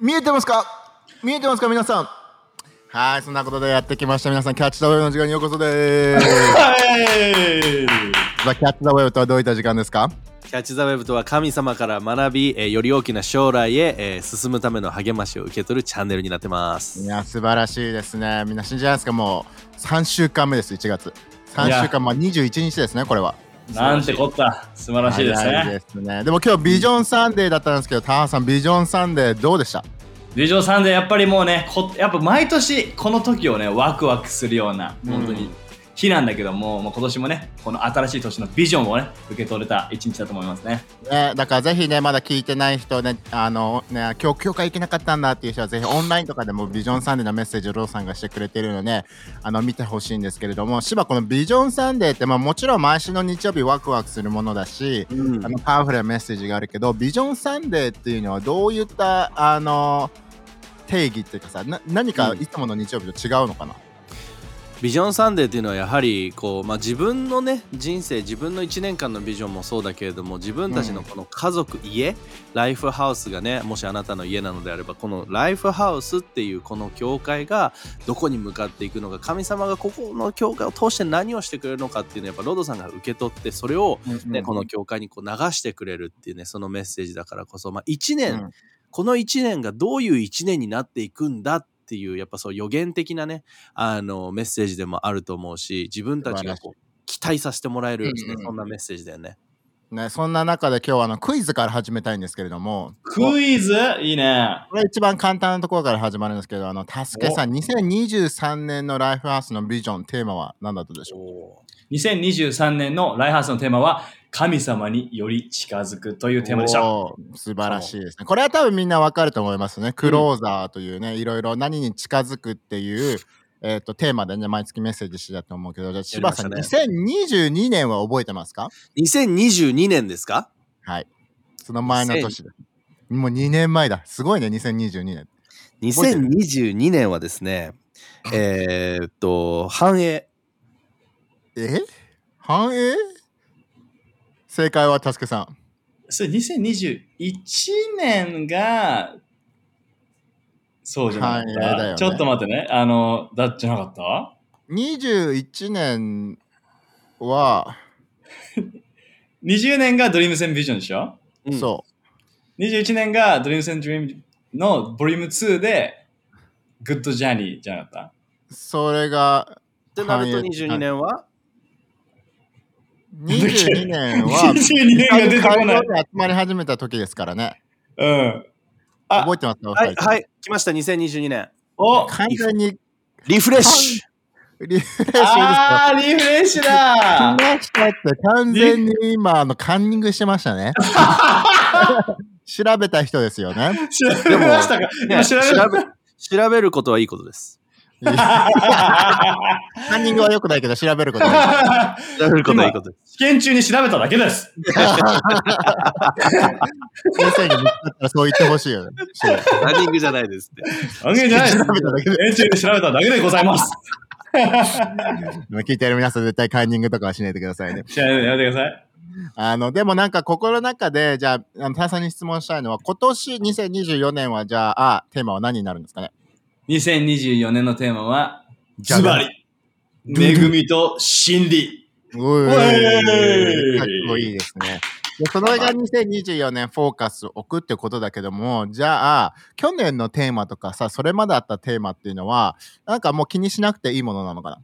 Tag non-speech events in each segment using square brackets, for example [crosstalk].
見えてますか？見えてますか？皆さんはい、そんなことでやってきました。皆さん、キャッチ・ザ・ウェブの時間にようこそです。はいさあキャッチ・ザ・ウェブとはどういった時間ですか？キャッチ・ザ・ウェブとは神様から学び、えーより大きな将来へ、えー進むための励ましを受け取るチャンネルになってますい。や、素晴らしいですね。みんな信じないですか？もう3週間目です、1月。3週間、まあ21日ですね、これは。なんてこった素晴らしいですね。ですね。でも今日、ビジョンサンデーだったんですけど、ターさん、ビジョンサンデーどうでした？ビジョンサンデーやっぱりもうねこやっぱ毎年この時をねワクワクするような本当に日なんだけども,、もう今年もねこの新しい年のビジョンをね受け取れた一日だと思いますね。ね、だからぜひね、まだ聞いてない人ね、あのね、今日、教会行けなかったんだっていう人は、ぜひオンラインとかでもビジョンサンデーのメッセージをローさんがしてくれてるので、あの見てほしいんですけれども、芝このビジョンサンデーって、まあ、もちろん毎週の日曜日ワクワクするものだし、うん。あのパワフルなメッセージがあるけど、ビジョンサンデーっていうのはどういったあの定義っていうかさ、な何かいつもの日曜日と違うのかな、ビジョンサンデーっていうのはやはりこう、まあ、自分のね人生自分の1年間のビジョンもそうだけれども自分たちのこの家族、家ライフハウスがねもしあなたの家なのであればこのライフハウスっていうこの教会がどこに向かっていくのか神様がここの教会を通して何をしてくれるのかっていうのをやっぱロドさんが受け取ってそれを、ねこの教会にこう流してくれるっていうねそのメッセージだからこそ、まあ、1年、うん。この1年がどういう1年になっていくんだっていうやっぱそう予言的なねあのメッセージでもあると思うし自分たちがこう期待させてもらえる、ねそんなメッセージだよね。ね、そんな中で今日はあのクイズから始めたいんですけれども、クイズ？いいね。これ一番簡単なところから始まるんですけど、あの、たすけさん、2023年のライフハウスのビジョン、テーマは何だったでしょ2023年のライハースのテーマは神様により近づくといううテーマでした。素晴らしいですね。これは多分みんなわかると思いますね。クローザーというね、いろいろ何に近づくっていう、えっとテーマでね、毎月メッセージしてたと思うけど、じゃあ、柴さん、やりました2022年は覚えてますか？2022年ですか？はい。その前の年で。もう2年前だ。すごいね、2022年。覚えてる ?2022 年はですねえーっと繁栄え？繁栄？正解はたすけさん。それ2021年がそうじゃなかった、ね。ちょっと待ってね。あの、だじゃなかった？21年は、[laughs] 20年がドリームセンビジョンでしょ？うん。そ21年がドリームセンドリームのボリューム2でグッドジャーニーじゃなかった？う。それが、ってなると繁栄22年は？22年は、22年が出てこない。集まり始めた時ですからね。うん。あ覚えてますか、はい、い。はい、来ました、2022年。お完全にリフレッシリフレッシュ。あー、リフレッシュだ来ましたって完全に今あのカンニングしてましたね。[laughs] 調べた人ですよね。調べましたか？調べ [laughs] 調べることはいいことです。[laughs] カンニングは良くないけど調べることは調べることはいいことです。試験中に調べただけです。先生に見つかったらそう言ってほしいよね。ランニングじゃないですって。あげじゃないです。調べただけで。試験中に調べただけでございます。聞いてる皆さん絶対カンニングとかはしないでくださいね。調べてやめてください。あの、でもなんか心の中で、じゃあ、あの、田さんに質問したいのは、今年2024年はじゃあ、あ、テーマは何になるんですかね？2024年のテーマは、じゃあズバリ、恵みと真理。うおいかっこいいですね。でそれが2024年フォーカスを置くってことだけども、じゃあ、去年のテーマとかさ、それまであったテーマっていうのは、なんかもう気にしなくていいものなのかな？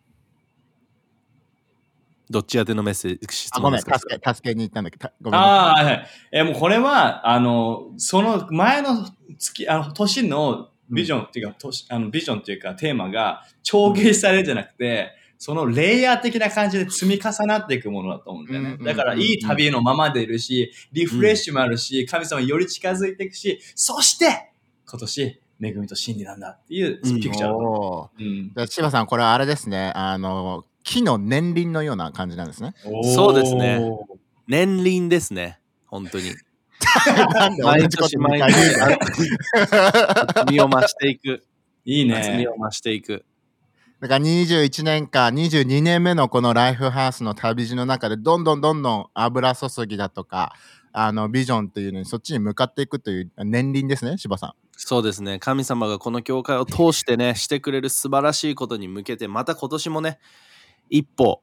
どっち宛てのメッセージ質あ、ごめん、問です助かけ、助けに行ったんだけど、たごめん。ああ、はいはい。えーもうこれは、あの、その前の月、あの、年のビジョンっていうか、年あのビジョンっていうか、テーマが帳消しされるんじゃなくて、そのレイヤー的な感じで積み重なっていくものだと思うんだよね。だから、いい旅のままでいるし、リフレッシュもあるし、神様により近づいていくし、そして、今年、恵みと真理なんだっていううんピクチャーだとう。うさん、これはあれですね、あの、木の年輪のような感じなんですね。そうですね。年輪ですね。本当に。[laughs] 毎年毎年身を増していく。いいね。を増していく。だから21年間、22年目のこのライフハウスの旅路の中で、どんどんどんどん油注ぎだとか、あのビジョンっていうのにそっちに向かっていくという年輪ですね、柴さん。そうですね神様がこの教会を通してねしてくれる素晴らしいことに向けてまた今年もね一歩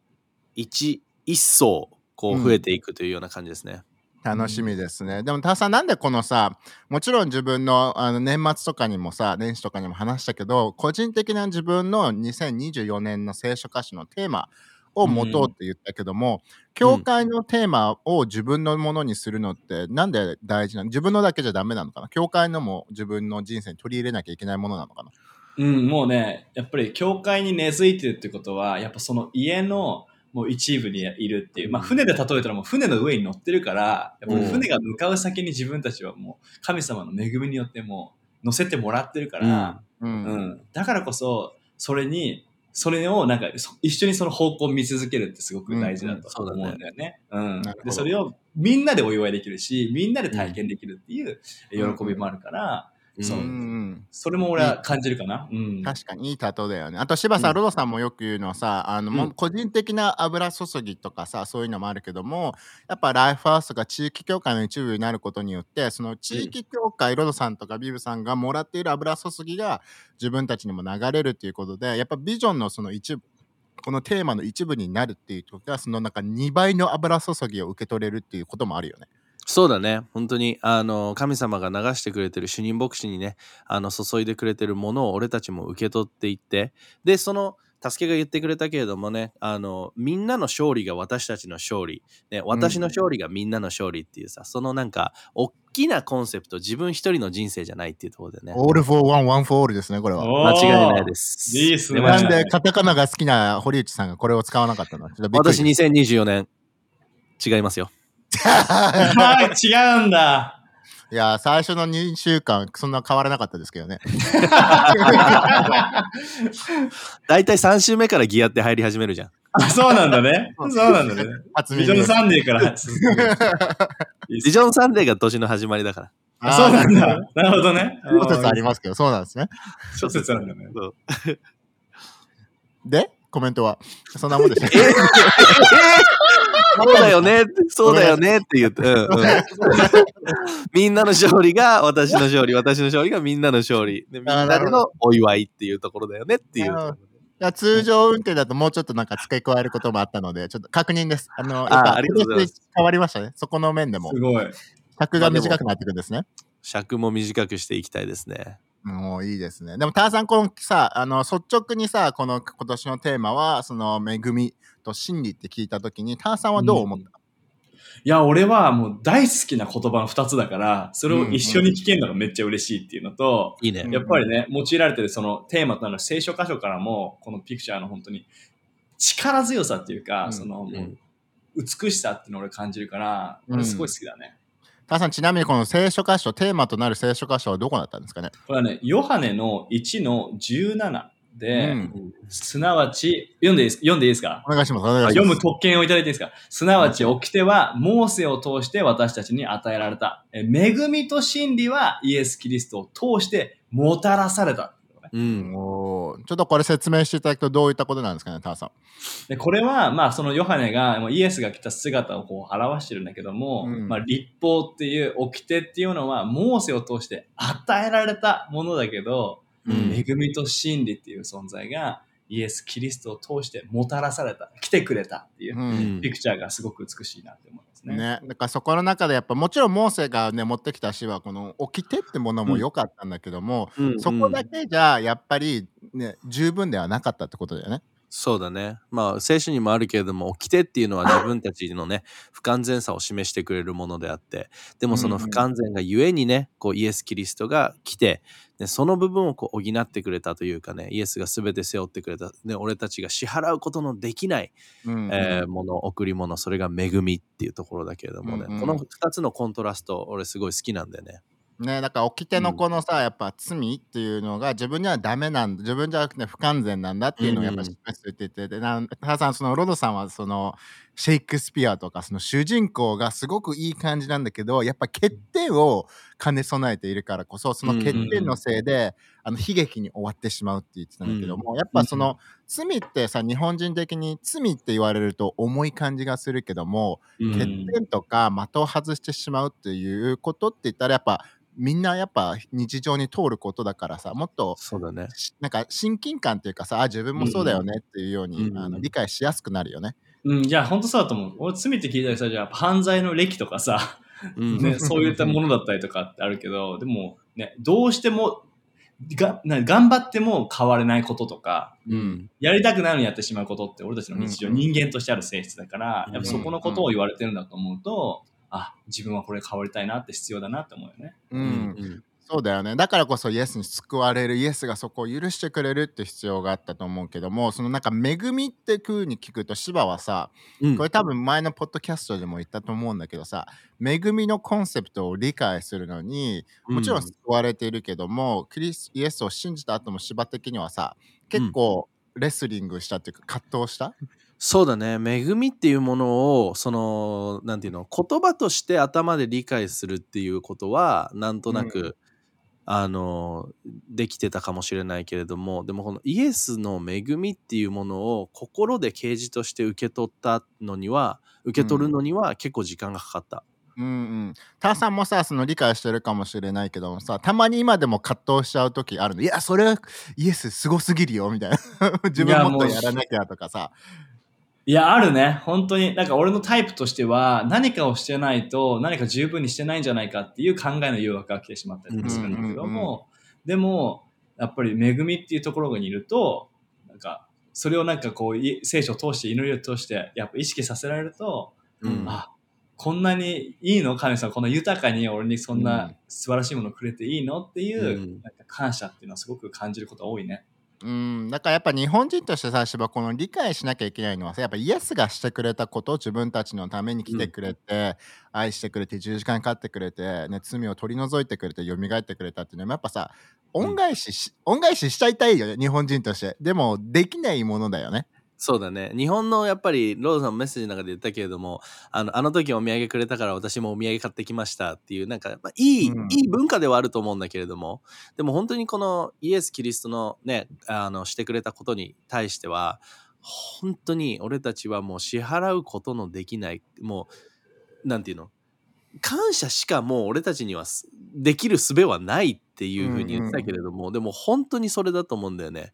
一一層こう増えていくというような感じですね。楽しみですね。でも、タさん、なんでこのさ、もちろん自分のあの年末とかにもさ、年始とかにも話したけど、個人的な自分の2024年の聖書歌詞のテーマを持とうって言ったけども、教会のテーマを自分のものにするのって、なんで大事なの自分のだけじゃダメなのかな？教会のも自分の人生に取り入れなきゃいけないものなのかな？うん、もうね、やっぱり教会に根付いてるってことは、やっぱその家のもう一部にいるっていう。まあ船で例えたらもう船の上に乗ってるから、やっぱり船が向かう先に自分たちはもう神様の恵みによってもう乗せてもらってるから、うん。うん、だからこそ、それに、それをなんかそ一緒にその方向を見続けるってすごく大事だとうん。うん。思うんだよね。でそれをみんなでお祝いできるし、みんなで体験できるっていう喜びもあるから、そううんうんそれも俺は感じるかな。うん。確かにいい例えだよね。あと柴さん、うんロドさんもよく言うのはさあの、もううん個人的な油注ぎとかさそういうのもあるけどもやっぱライフハウスが地域協会の一部になることによってその地域協会、ロドさんとかビブさんがもらっている油注ぎが自分たちにも流れるっていうことでやっぱビジョンのその一部このテーマの一部になるっていうことはそのなんか2倍の油注ぎを受け取れるっていうこともあるよね。そうだね。本当にあの神様が流してくれてる主任牧師にねあの注いでくれてるものを俺たちも受け取っていってでその助けが言ってくれたけれどもねあのみんなの勝利が私たちの勝利、ね、私の勝利がみんなの勝利っていうさ、そのなんか大きなコンセプト自分一人の人生じゃないっていうところでね。All for one, one for all ですねこれは。おー。間違いないです。いいっすね。なんでカタカナが好きな堀内さんがこれを使わなかったの私2024年。違いますよはい、違うんだ。いや、最初の2週間、そんな変わらなかったですけどね。大体3週目からギアって入り始めるじゃんあそうなんだね。そうなんだね。初ビジョンサンデーから。[laughs] ビジョンサンデーが年の始まりだからあそうなんだ。あなるほどね。ー。諸説ありますけど、そうなんですね。諸説なんだね。で、コメントは、そんなもんでした。そうだよね、そうだよねって言って、うんうんみんなの勝利が私の勝利、私の勝利がみんなの勝利。でみんなでのお祝いっていうところだよねっていう。通常運転だともうちょっとなんか付け加えることもあったので、ちょっと確認です。あの、やっぱ、あありがとうございます変わりましたね。そこの面でもす。ごい。尺が短くなっていくんですね。尺も短くしていきたいですね。もういいですね。でも、ターさん、このさ、あの、率直にさ、この今年のテーマは、その、恵みと真理って聞いたときに、ターさんはどう思った、いや、俺はもう大好きな言葉の二つだから、それを一緒に聞けるのがめっちゃ嬉しいっていうのと、いいね。うんやっぱりね、用いられてるそのテーマとなる聖書箇所からも、このピクチャーの本当に力強さっていうか、うん。その、うん。美しさっていうのを俺感じるから、うん俺すごい好きだね。ターさん、ちなみにこの聖書箇所、テーマとなる聖書箇所はどこだったんですかね？これはね、ヨハネの1の17で、うんすなわち、読んでいいです読んでいいですか？お願いします。お願いします。読む特権をいただいていいですか？すなわち、掟はモーセを通して私たちに与えられた。え恵みと真理はイエス・キリストを通してもたらされた。うん。おーちょっとこれ説明していただくとどういったことなんですかね、ターさん。でこれは、まあ、そのヨハネがもうイエスが来た姿をこう表してるんだけども、うんまあ、立法っていう掟っていうのは、モーセを通して与えられたものだけど、うん。恵みと真理っていう存在が、イエス・キリストを通してもたらされた、来てくれたっていう、うん。ピクチャーがすごく美しいなって思いますね。ね、だからそこの中でやっぱもちろんモーセがね持ってきた詩はこの「起きて」ってものも良かったんだけども、うん。そこだけじゃやっぱりね十分ではなかったってことだよね。そうだね。まあ、聖書にもあるけれども、掟っていうのは自分たちのね、不完全さを示してくれるものであって、でもその不完全がゆえにね、こうイエス・キリストが来て、でその部分をこう補ってくれたというかね、イエスが全て背負ってくれた、ね、俺たちが支払うことのできない、うんえーもの、贈り物、それが恵みっていうところだけれどもね、うんうん。この2つのコントラスト、俺すごい好きなんだよね。ね、だから起きてのこのさ、やっぱ罪っていうのが自分にはダメなんだ自分じゃなくて不完全なんだっていうのをやっぱ示していて、でなターさんそのロドさんはそのシェイクスピアとかその主人公がすごくいい感じなんだけどやっぱ欠点を兼ね備えているからこそその欠点のせいで、あの悲劇に終わってしまうって言ってたんだけども、やっぱその罪ってさ日本人的に罪って言われると重い感じがするけども、うん欠点とか的を外してしまうっていうことって言ったらやっぱみんなやっぱ日常に通ることだからさもっとそうだね。しなんか親近感っていうかさあ自分もそうだよねっていうように、うんあの理解しやすくなるよね。うん、いや、本当そうだと思う。俺、罪って聞いたりさ、じゃあ、犯罪の歴とかさ、うんね、そういったものだったりとかってあるけど、でも、ね、どうしても、がな頑張っても変われないこととか、うん。やりたくないのにやってしまうことって俺たちの日常、うん人間としてある性質だから、うん。やっぱそこのことを言われてるんだと思うと、あ、自分はこれ変わりたいなって必要だなって思うよね。うん。うんそうだよね。だからこそイエスに救われるイエスがそこを許してくれるって必要があったと思うけどもそのなんか恵みって風に聞くと芝はさうん。これ多分前のポッドキャストでも言ったと思うんだけどさ恵みのコンセプトを理解するのにもちろん救われているけども、クリスイエスを信じた後も芝的にはさ結構レスリングしたっていうか葛藤した、そうだね。恵みっていうものをそのなんていうの言葉として頭で理解するっていうことはなんとなく、うあのできてたかもしれないけれどもでもこのイエスの恵みっていうものを心で啓示として受け取ったのには受け取るのには結構時間がかかった。うんうん、ターさんもさその理解してるかもしれないけどもさたまに今でも葛藤しちゃう時あるの。いやそれイエスすごすぎるよみたいな。[laughs] 自分もっとやらなきゃとかさ。いや、あるね。本当に。なんか俺のタイプとしては、何かをしてないと、何か十分にしてないんじゃないかっていう考えの誘惑が来てしまったりするんだけども、でも、やっぱり恵みっていうところにいると、なんか、それをなんかこう、い聖書を通して、祈りを通して、やっぱ意識させられると、うんあ、こんなにいいの？神様、こんな豊かに俺にそんうなん素晴らしいものをくれていいの？っていう、うんなんか感謝っていうのはすごく感じることが多いね。うん。だからやっぱ日本人としてさ芝この理解しなきゃいけないのはさやっぱイエスがしてくれたこと自分たちのために来てくれて、愛してくれて十字架にかかってくれて、ね、罪を取り除いてくれて蘇ってくれたっていうのはやっぱさ恩返しし、恩返ししちゃいたいよね日本人として。でもできないものだよねそうだね。日本のやっぱりロードさんもメッセージの中で言ったけれどもあのあの時お土産くれたから私もお土産買ってきましたっていうなんか、まあ、いい、うん。いい文化ではあると思うんだけれどもでも本当にこのイエス・キリストのねあのしてくれたことに対しては本当に俺たちはもう支払うことのできないもうなんていうの？感謝しかもう俺たちにはすできる術はないっていうふうに言ってたけれども、でも本当にそれだと思うんだよね。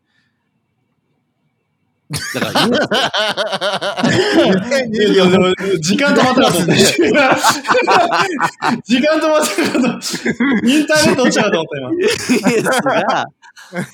だから時間止まったかと思って。時間止まったかと思って。インターネット落ちたかと思った今。が、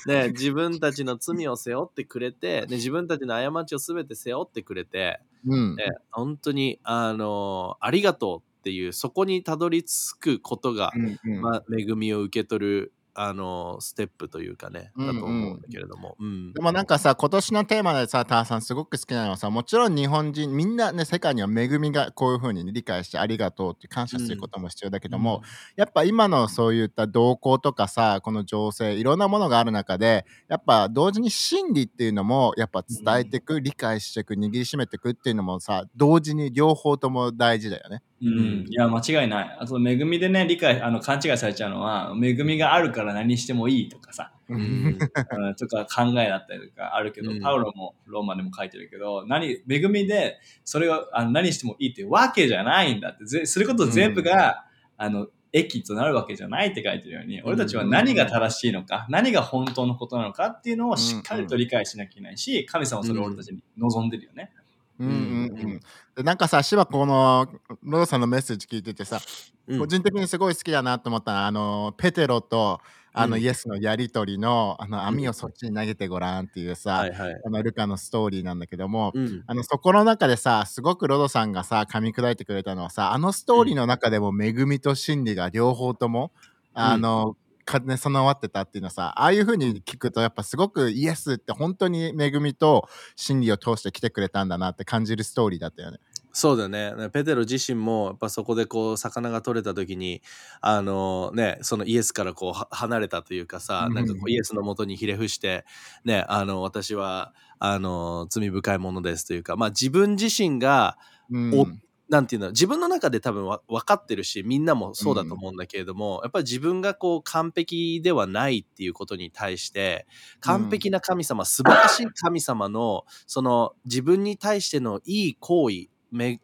ね、自分たちの罪を背負ってくれて、ね、自分たちの過ちを全て背負ってくれて、うんね、本当にあのありがとうっていうそこにたどり着くことが、うんうんまあ、恵みを受け取るあのステップというかねだと思うんだけれども、うん。でもなんかさ今年のテーマでさターさんすごく好きなのはさもちろん日本人みんなね世界には恵みがこういうふうに理解してありがとうって感謝することも必要だけども、やっぱ今のそういった動向とかさこの情勢いろんなものがある中でやっぱ同時に真理っていうのもやっぱ伝えていく、理解していく握りしめていくっていうのもさ同時に両方とも大事だよね。うん、いや、間違いない。あと、恵みでね、理解、あの、勘違いされちゃうのは、恵みがあるから何してもいいとかさ、うん。うん。とか考えだったりとかあるけど、うん。パウロもローマでも書いてるけど、何、恵みでそれをあの何してもいいってわけじゃないんだって、ぜすること全部が、あの、益となるわけじゃないって書いてるように、俺たちは何が正しいのか、何が本当のことなのかっていうのをしっかりと理解しなきゃいけないし、神様はそれを俺たちに望んでるよね。うんうんううん。ん、でなんかさ芝このローさんのメッセージ聞いててさ、うん。個人的にすごい好きだなと思ったのはあのペテロとあの、うん。イエスのやり取りのあの網をそっちに投げてごらんっていうさ、はいはい、あのルカのストーリーなんだけども、うん。あのそこの中でさすごくロドさんがさ噛み砕いてくれたのはさあのストーリーの中でも恵みと真理が両方とも、あの兼ね備わってたっていうのはさああいう風に聞くとやっぱすごくイエスって本当に恵みと真理を通して来てくれたんだなって感じるストーリーだったよね。そうだね。ペテロ自身もやっぱそこでこう魚が取れた時にあのねそのイエスからこうは離れたというかさうんなんかこうイエスのもとにひれ伏してねあの私はあの罪深いものですというかまあ自分自身がうん。おなんていうの自分の中で多分わ分かってるしみんなもそうだと思うんだけれども、やっぱり自分がこう完璧ではないっていうことに対して完璧な神様、素晴らしい神様のその自分に対してのいい行為め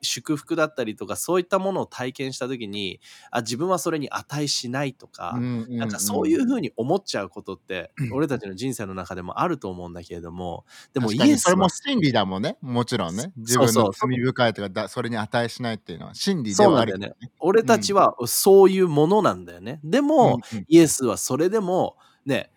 祝福だったりとかそういったものを体験した時にあ自分はそれに値しないとか、なんかそういうふうに思っちゃうことって、俺たちの人生の中でもあると思うんだけれどもでもイエスそれも真理だもんね。もちろんね。自分の罪深いとかだそれに値しないっていうのは真理ではあるよね。俺たちはそういうものなんだよね。でも、うんうん。イエスはそれでもね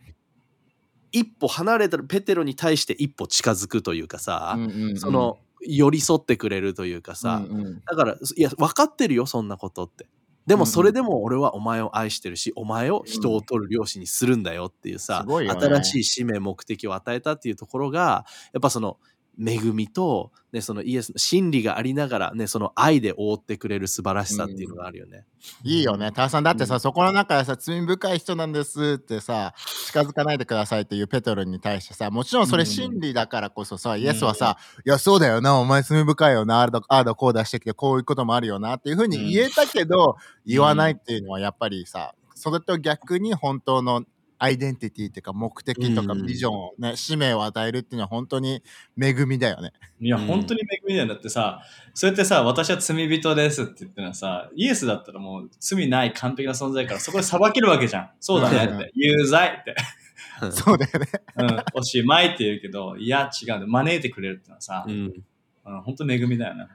一歩離れたペテロに対して一歩近づくというかさ、うんうんうん。その寄り添ってくれるというかさ、うんうん。だからいや分かってるよそんなことって。でもそれでも俺はお前を愛してるし、お前を人を取る漁師にするんだよっていうさ、すごいよね。新しい使命目的を与えたっていうところがやっぱその恵みと、ね、そのイエスの真理がありながら、ね、その愛で覆ってくれる素晴らしさっていうのがあるよね。いいよね。タワさん、だってさ、うん。そこの中でさ、罪深い人なんですってさ、近づかないでくださいっていうペトロに対してさ、もちろんそれ真理だからこそさ、イエスはさ、いや、そうだよな、お前罪深いよな、あああだこうだしてきて、こういうこともあるよなっていうふうに言えたけど、言わないっていうのはやっぱりさ、それと逆に本当のアイデンティティっていうか目的とかうんビジョンをね、使命を与えるっていうのは本当に恵みだよね。いや、うん本当に恵みだよ。だってさ、そうやってさ、私は罪人ですって言ってのはさ、イエスだったらもう罪ない完璧な存在からそこで [laughs] 裁けるわけじゃん。そうだねって。有罪って。そうだよね。うん、おしまいって言うけど、いや、違うんだ。招いてくれるってのはさ、うんうん、本当恵みだよね。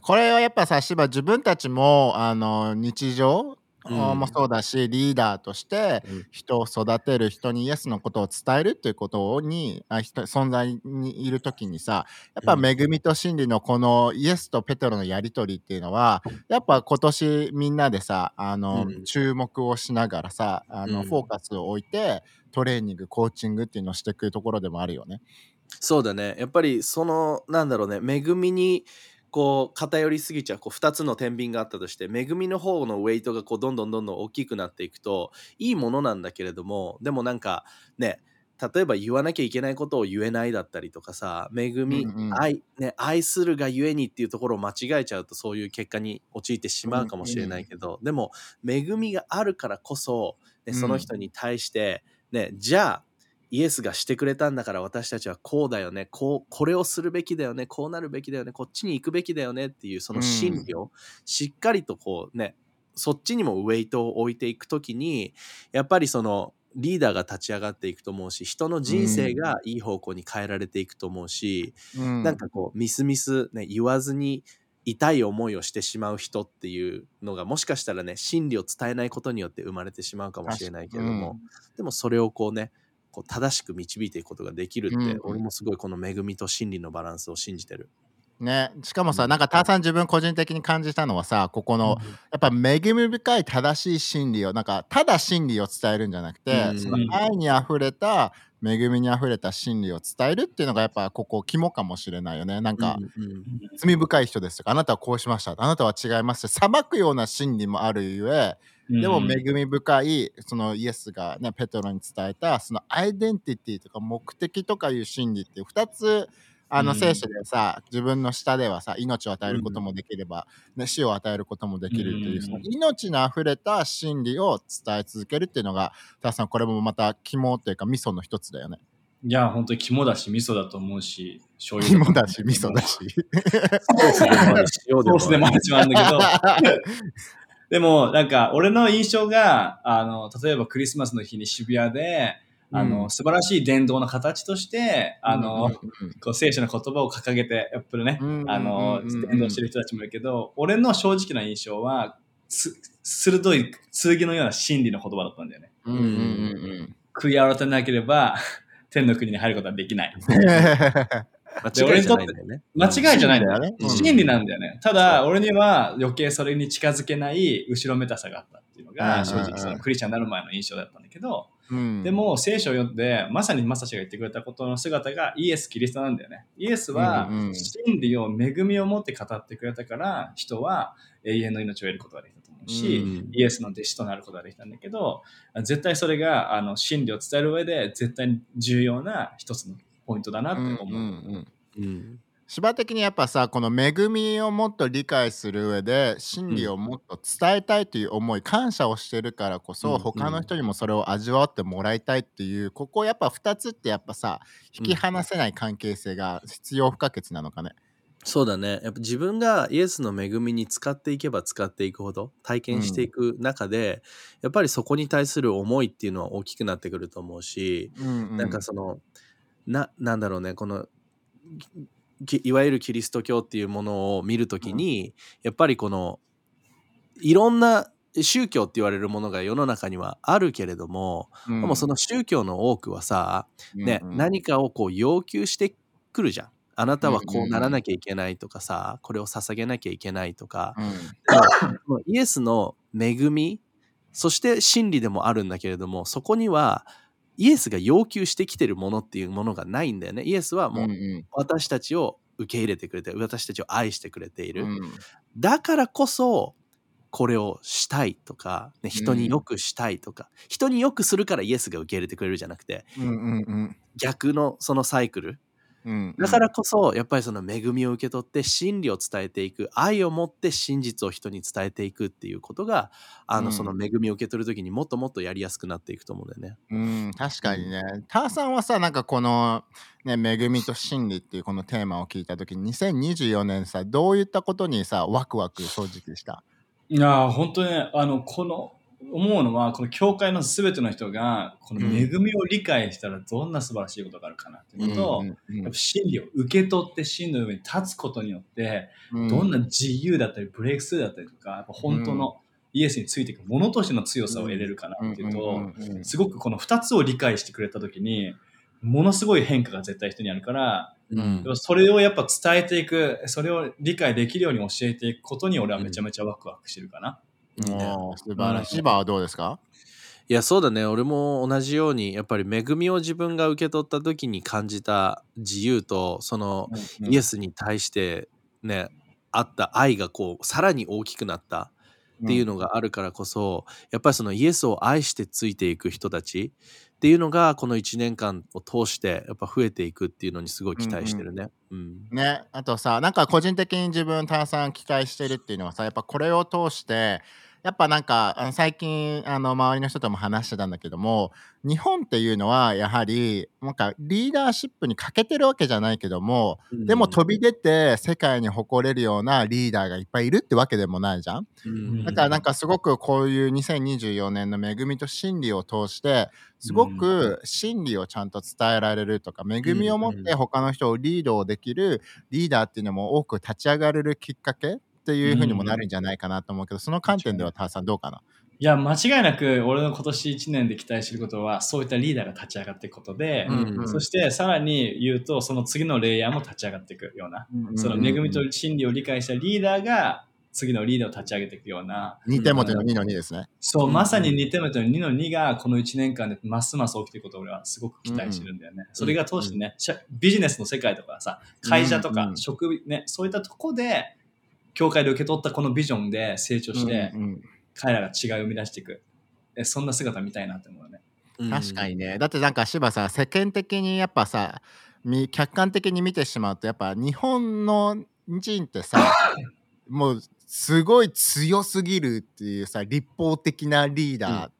これはやっぱさ芝自分たちもあの日常うん。もそうだし、リーダーとしてうん。人を育てる人にイエスのことを伝えるっていうことにあ人存在にいる時にさやっぱうん。恵みと真理のこのイエスとペテロのやり取りっていうのはやっぱ今年みんなでさあの、うん。注目をしながらさあの、うん。フォーカスを置いてトレーニングコーチングっていうのをしていくところでもあるよね。そうだね。やっぱりそのなんだろうね恵みにこう偏りすぎちゃうこう2つの天秤があったとして恵みの方のウェイトがこうどんどんどんどん大きくなっていくといいものなんだけれどもでもなんかね例えば言わなきゃいけないことを言えないだったりとかさ恵み、うんうん。愛ね愛するがゆえにっていうところを間違えちゃうとそういう結果に陥ってしまうかもしれないけど、でも恵みがあるからこそ、ね、うん。その人に対して、ねじゃあイエスがしてくれたんだから私たちはこうだよね。こうこれをするべきだよね。こうなるべきだよね。こっちに行くべきだよね。っていうその真理をしっかりとこうねそっちにもウェイトを置いていくときにやっぱりそのリーダーが立ち上がっていくと思うし人の人生がいい方向に変えられていくと思うし、うん。なんかこうミスミス、ね、言わずに痛い思いをしてしまう人っていうのがもしかしたらね真理を伝えないことによって生まれてしまうかもしれないけれども、でもそれをこうねこう正しく導いていくことができるって、うん。俺もすごいこの恵みと真理のバランスを信じてる。ね、しかもさ、うん。なんかターさん自分個人的に感じたのはさここの、やっぱ恵み深い正しい真理をなんかただ真理を伝えるんじゃなくて、うんその愛にあふれた恵みにあふれた真理を伝えるっていうのがやっぱここ肝かもしれないよね。なんか、うんうん罪深い人ですとかあなたはこうしましたあなたは違います。って裁くような真理もあるゆえでも恵み深いそのイエスがねペトロに伝えたそのアイデンティティとか目的とかいう真理っていう2つあのうん聖書でさ、自分の下ではさ命を与えることもできれば、ね、死を与えることもできるっていう、うんその命のあふれた真理を伝え続けるっていうのがターさんこれもまた肝っていうか味噌の一つだよね。いや、本当に肝だし、味噌だと思うし、醤油肝だし味噌だし。ソースでもあるし塩でもある。ソースでもあるんだけど、でも、なんか、俺の印象が、あの、例えばクリスマスの日に渋谷で、あの、うん素晴らしい伝道の形として、あの、うんこう聖書の言葉を掲げて、やっぱりね、うんあの、伝道してる人たちもいるけど、俺の正直な印象は、つ鋭い剣のような真理の言葉だったんだよね。うんうんうん悔い改めなければ、[laughs] 天の国に入ることはできない。う [laughs] ん間違いじゃないんだよね。間違いじゃないんだよね。うん真理なんだよね。ただ、俺には余計それに近づけない後ろめたさがあったっていうのうんが、正うん直そのクリスチャンになる前の印象だったんだけど、うんでも聖書を読んで、まさにマサシが言ってくれたことの姿がイエス・キリストなんだよね。イエスは真理を恵みを持って語ってくれたから、人は永遠の命を得ることができたと思うし、うんイエスの弟子となることができたんだけど、絶対それがあの真理を伝える上で絶対に重要な一つのポイントだなって思う。うんうんうんうん芝的にやっぱさこの恵みをもっと理解する上で真理をもっと伝えたいという思い、感謝をしてるからこそ、うん他の人にもそれを味わってもらいたいっていうここやっぱ2つってやっぱさ引き離せない関係性が必要不可欠なのかね。そうだね。やっぱ自分がイエスの恵みに使っていけば使っていくほど体験していく中で、やっぱりそこに対する思いっていうのは大きくなってくると思うし、うんうんなんかそのななんだろうねこのきいわゆるキリスト教っていうものを見るときに、やっぱりこのいろんな宗教って言われるものが世の中にはあるけれども、うん。でもその宗教の多くはさ、ねうんうん。何かをこう要求してくるじゃん。あなたはこうならなきゃいけないとかさ、これを捧げなきゃいけないとか、うん。イエスの恵みそして真理でもあるんだけれどもそこにはイエスが要求してきてるものっていうものがないんだよね。イエスはもううんうん。私たちを受け入れてくれて私たちを愛してくれている、うん。だからこそこれをしたいとか、ね、人によくしたいとか、人によくするからイエスが受け入れてくれるじゃなくてうんうんうん。逆のそのサイクルうんだからこそやっぱりその恵みを受け取って真理を伝えていく愛を持って真実を人に伝えていくっていうことがあの、うんその恵みを受け取る時にもっともっとやりやすくなっていくと思うんだよね。うん、確かにね。ターさんはさ、なんかこの、ね、恵みと真理っていうこのテーマを聞いたときに、2024年さ、どういったことにさ、ワクワク正直した？いやー本当にねあのこの思うのはこの教会のすべての人がこの恵みを理解したらどんな素晴らしいことがあるかなっていうのと、うんうんやっぱ真理を受け取って真の上に立つことによって、うん。どんな自由だったりブレイクスルーだったりとかやっぱ本当のイエスについていくものとしての強さを得れるかなっていうと、すごくこの2つを理解してくれた時にものすごい変化が絶対人にあるから、うん。それをやっぱ伝えていくそれを理解できるように教えていくことに俺はめちゃめちゃワクワクしてるかな。いいね素晴らしい。芝はどうですか？いやそうだね。俺も同じようにやっぱり恵みを自分が受け取った時に感じた自由とそのイエスに対してねあった愛がこうさらに大きくなったっていうのがあるからこそ、やっぱりそのイエスを愛してついていく人たちっていうのがこの1年間を通してやっぱ増えていくっていうのにすごい期待してるね。うんね、あとさなんか個人的に自分ターさん期待してるっていうのはさやっぱこれを通してやっぱなんか最近あの周りの人とも話してたんだけども日本っていうのはやはりなんかリーダーシップに欠けてるわけじゃないけどもでも飛び出て世界に誇れるようなリーダーがいっぱいいるってわけでもないじゃん。うん。だからなんかすごくこういう2024年の恵みと真理を通してすごく真理をちゃんと伝えられるとか恵みを持って他の人をリードをできるリーダーっていうのも多く立ち上がれるきっかけっていうふうにもなるん。じゃないかなと思うけどその観点ではターさんどうかな？いや間違いなく俺の今年1年で期待してることはそういったリーダーが立ち上がっていくことで、うんうん。そしてさらに言うとその次のレイヤーも立ち上がっていくような、その恵みと真理を理解したリーダーが次のリーダーを立ち上げていくような、2手元の2の2ですね。そう、うんまさに2手目と2の2がこの1年間でますます起きていくことを俺はすごく期待してるんだよね。それが通してね、ビジネスの世界とかさ、会社とかうんうん。職、ね、そういったとこで、教会で受け取ったこのビジョンで成長して、うんうん彼らが違いを生み出していく。えそんな姿見たいなって思うね。うん確かにねだってなんか柴さ世間的にやっぱさみ客観的に見てしまうとやっぱ日本の人ってさ [laughs] もうすごい強すぎるっていうさ立法的なリーダー、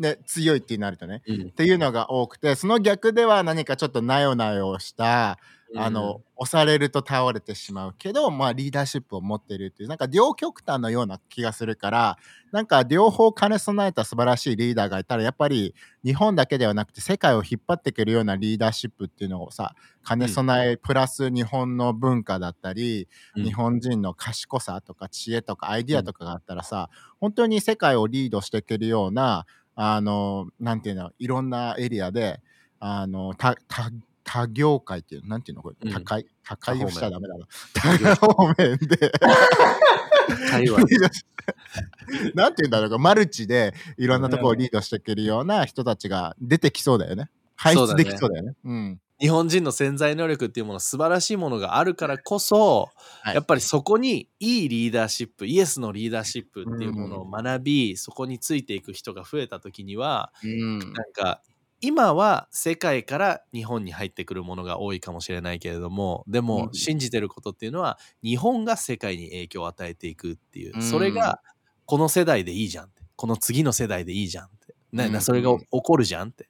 で強いってなるとねうん。っていうのが多くてその逆では何かちょっとなよなよしたあの、押されると倒れてしまうけど、まあ、リーダーシップを持ってるっていうなんか両極端のような気がするからなんか両方兼ね備えた素晴らしいリーダーがいたらやっぱり日本だけではなくて世界を引っ張っていけるようなリーダーシップっていうのをさ兼ね備え、プラス日本の文化だったり、うん。日本人の賢さとか知恵とかアイディアとかがあったらさ、本当に世界をリードしていけるようなあのなんていうのいろんなエリアであのたた他業界っていうなんていうのこれ、うん。高い？高い？多方面。しちゃダメだな多方面で。[laughs] なんていうんだろうか。マルチでいろんなところをリードしていけるような人たちが出てきそうだよね。排出できそうだよね。うん日本人の潜在能力っていうもの素晴らしいものがあるからこそ、はい。やっぱりそこにいいリーダーシップイエスのリーダーシップっていうものを学び、そこについていく人が増えた時にはうん。なんか今は世界から日本に入ってくるものが多いかもしれないけれどもでもうん。信じてることっていうのは日本が世界に影響を与えていくっていう、うん。それがこの世代でいいじゃんって。この次の世代でいいじゃんって、ねうん。それが起こるじゃんって。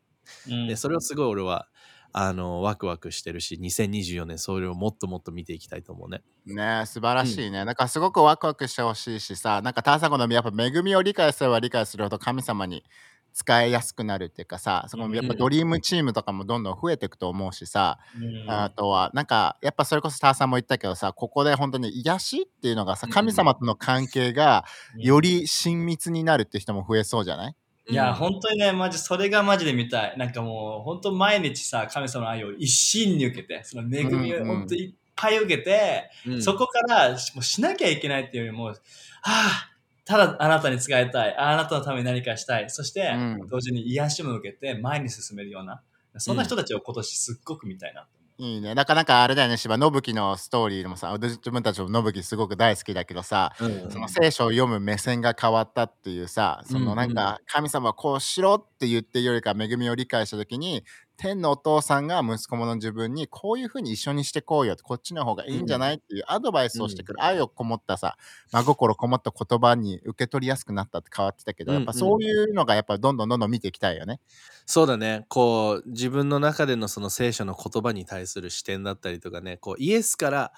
うん。でそれをすごい俺はあのワクワクしてるし2024年それをもっともっと見ていきたいと思うね。ね素晴らしいね、なんかすごくワクワクしてほしいしさなんかターサゴのやっぱ恵みを理解すれば理解するほど神様に使いやすくなるっていうかさそのやっぱドリームチームとかもどんどん増えていくと思うしさ、うんあとはなんかやっぱそれこそターさんも言ったけどさここで本当に癒しっていうのがさうん神様との関係がうんより親密になるって人も増えそうじゃない？いや、うん。本当にね、マジ、それがマジで見たい。なんかもう、本当毎日さ、神様の愛を一身に受けて、その恵みをうんうん。本当いっぱい受けて、うん。そこからもうしなきゃいけないっていうよりも、はあ、ただあなたに使いたい、あなたのために何かしたい、そして、うん。同時に癒しも受けて前に進めるような、そんな人たちを今年すっごく見たいな。いいね。だからなんかあれだよね、芝、信樹のストーリーでもさ、自分たちも信樹すごく大好きだけどさ、うんその聖書を読む目線が変わったっていうさ、そのなんか神様はこうしろって言ってるよりか恵みを理解した時に、天のお父さんが息子もの自分にこういうふうに一緒にしてこうよこっちの方がいいんじゃない？っていうアドバイスをしてくる、愛をこもったさ、真心こもった言葉に受け取りやすくなったって変わってたけど、うんうん。やっぱそういうのがやっぱどんどんどんどん見ていきたいよね。そうだね。こう自分の中でのその聖書の言葉に対する視点だったりとかね。こうイエスから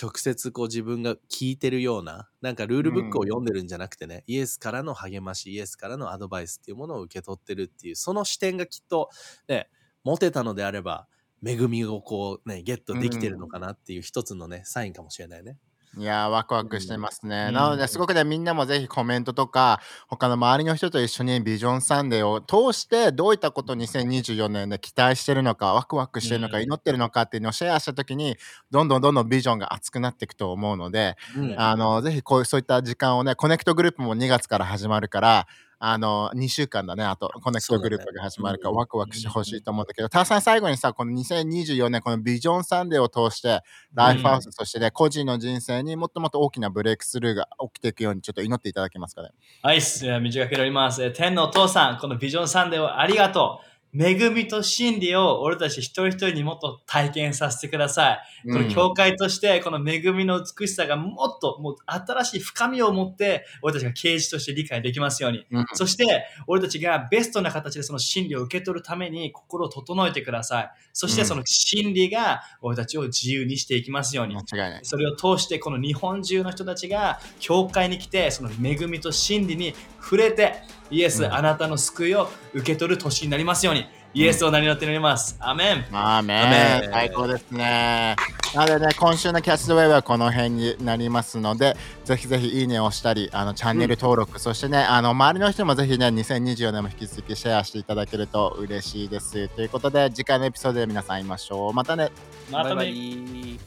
直接こう自分が聞いてるようななんかルールブックを読んでるんじゃなくてね、イエスからの励ましイエスからのアドバイスっていうものを受け取ってるっていうその視点がきっとね持てたのであれば恵みをこうねゲットできてるのかなっていう一つのねサインかもしれないね。いやーワクワクしてますね。うんなので、すごくね、みんなもぜひコメントとか、他の周りの人と一緒にビジョンサンデーを通して、どういったことを2024年で期待してるのか、ワクワクしてるのか、うん祈ってるのかっていうのをシェアしたときに、どんどんどんどんビジョンが熱くなっていくと思うので、うんあの、ぜひこういうそういった時間をね、コネクトグループも2月から始まるから、あの、2週間だね、あと、コネクトグループが始まるから、ねワクワクしてほしいと思うんだけど、ターさん最後にさ、この2024年、このビジョンサンデーを通して、ライフハウス、そしてね、個人の人生にもっともっと大きなブレイクスルーが起きていくように、ちょっと祈っていただけますかね？はい、えー短くなります。えー天のお父さん、このビジョンサンデーをありがとう。恵みと真理を俺たち一人一人にもっと体験させてください。この教会として、この恵みの美しさがもっともう新しい深みを持って、俺たちが啓示として理解できますように。うんそして、俺たちがベストな形でその真理を受け取るために心を整えてください。そして、うんその真理が俺たちを自由にしていきますように間。違いない。それを通してこの日本中の人たちが教会に来てその恵みと真理に触れてイエス、うんあなたの救いを受け取る年になりますようにイエスを名によって祈ります。アメン。アーメアメンン最高ですね。なのでね、今週のキャッチドウェイはこの辺になりますので、ぜひぜひいいねをしたり、あのチャンネル登録、そしてね、あの周りの人もぜひね、2024年も引き続きシェアしていただけると嬉しいです。ということで、次回のエピソードで皆さん会いましょう。またね。またバイバね。イ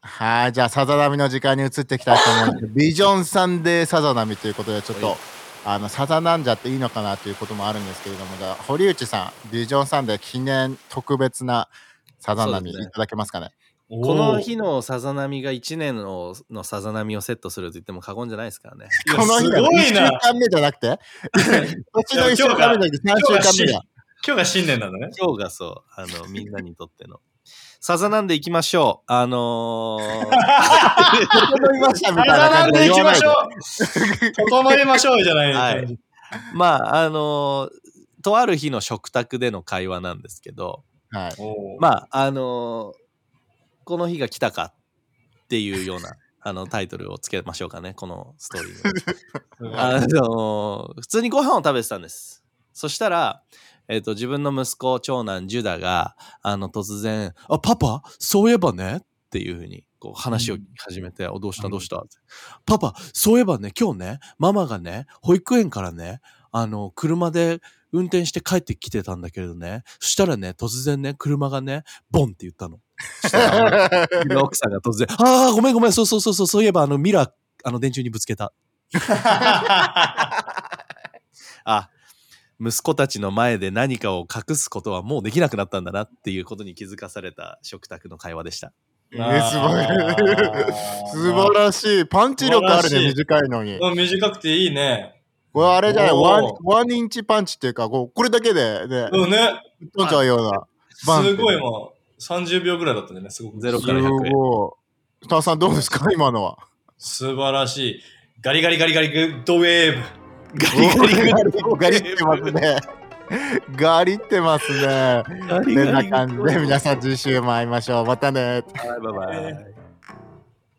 はい、じゃあ、さざ波の時間に移っていきたいと思うんですビジョンサンデーさざ波ということで、ちょっと、はいあの、さざなんじゃっていいのかなということもあるんですけれども、じゃあ、堀内さん、ビジョンサンデー記念特別なさざ波いただけますかね？この日のさざ波が1年ののさざ波をセットすると言っても過言じゃないですからね。[laughs] この日がすごい1週な。間目じゃなくて年の1週間目じゃなくて3週間目だ。今日が新年なんだね。今日がそう、あの、みんなにとっての。さざなんでいきましょう。あのー、整いましたみたいなさざなん感じでいきましょ。う。整いましょう。じゃない。はいまあ、あのーとある日の食卓での会話なんですけど、はい。まあ、あのーこの日が来たかっていう。よう。な、あの、タイトルをつけましょう。かね、このストーリー。あの普通にご飯を食べてたんです。そしたら、えっ、と、自分の息子、長男、ジュダが、あの、突然、あ、パパ、そういえばねっていうふうに、こう、話を始めて、お、どうした？どうした、ってパパ、そういえばね、今日ね、ママがね、保育園からね、あの、車で運転して帰ってきてたんだけれどね、そしたらね、突然ね、車がね、ボンって言ったの。そしたら [laughs] 奥さんが突然、ああ、ごめんごめん、そうそうそうそう、そういえば、あの、ミラー、あの、電柱にぶつけた。[laughs] [laughs] あ、息子たちの前で何かを隠すことはもうできなくなったんだなっていうことに気づかされた食卓の会話でした。えー、すごい。[laughs] 素晴らしい。パンチ力あるね、短いのに。うん短くていいね。これあれじゃない、ワンワンインチパンチっていうか、こうこれだけでね、うんね。飛んじゃうような。すごいもう、30秒ぐらいだったんだよね、すごく。ゼロから100円すごい。スターさんどうですか今のは。素晴らしい。ガリガリガリガリグッドウェーブ。ガリガリガリガリってますね。ガリってますね。こんな感じで皆さん次週も会いましょう。またね。バイバイ。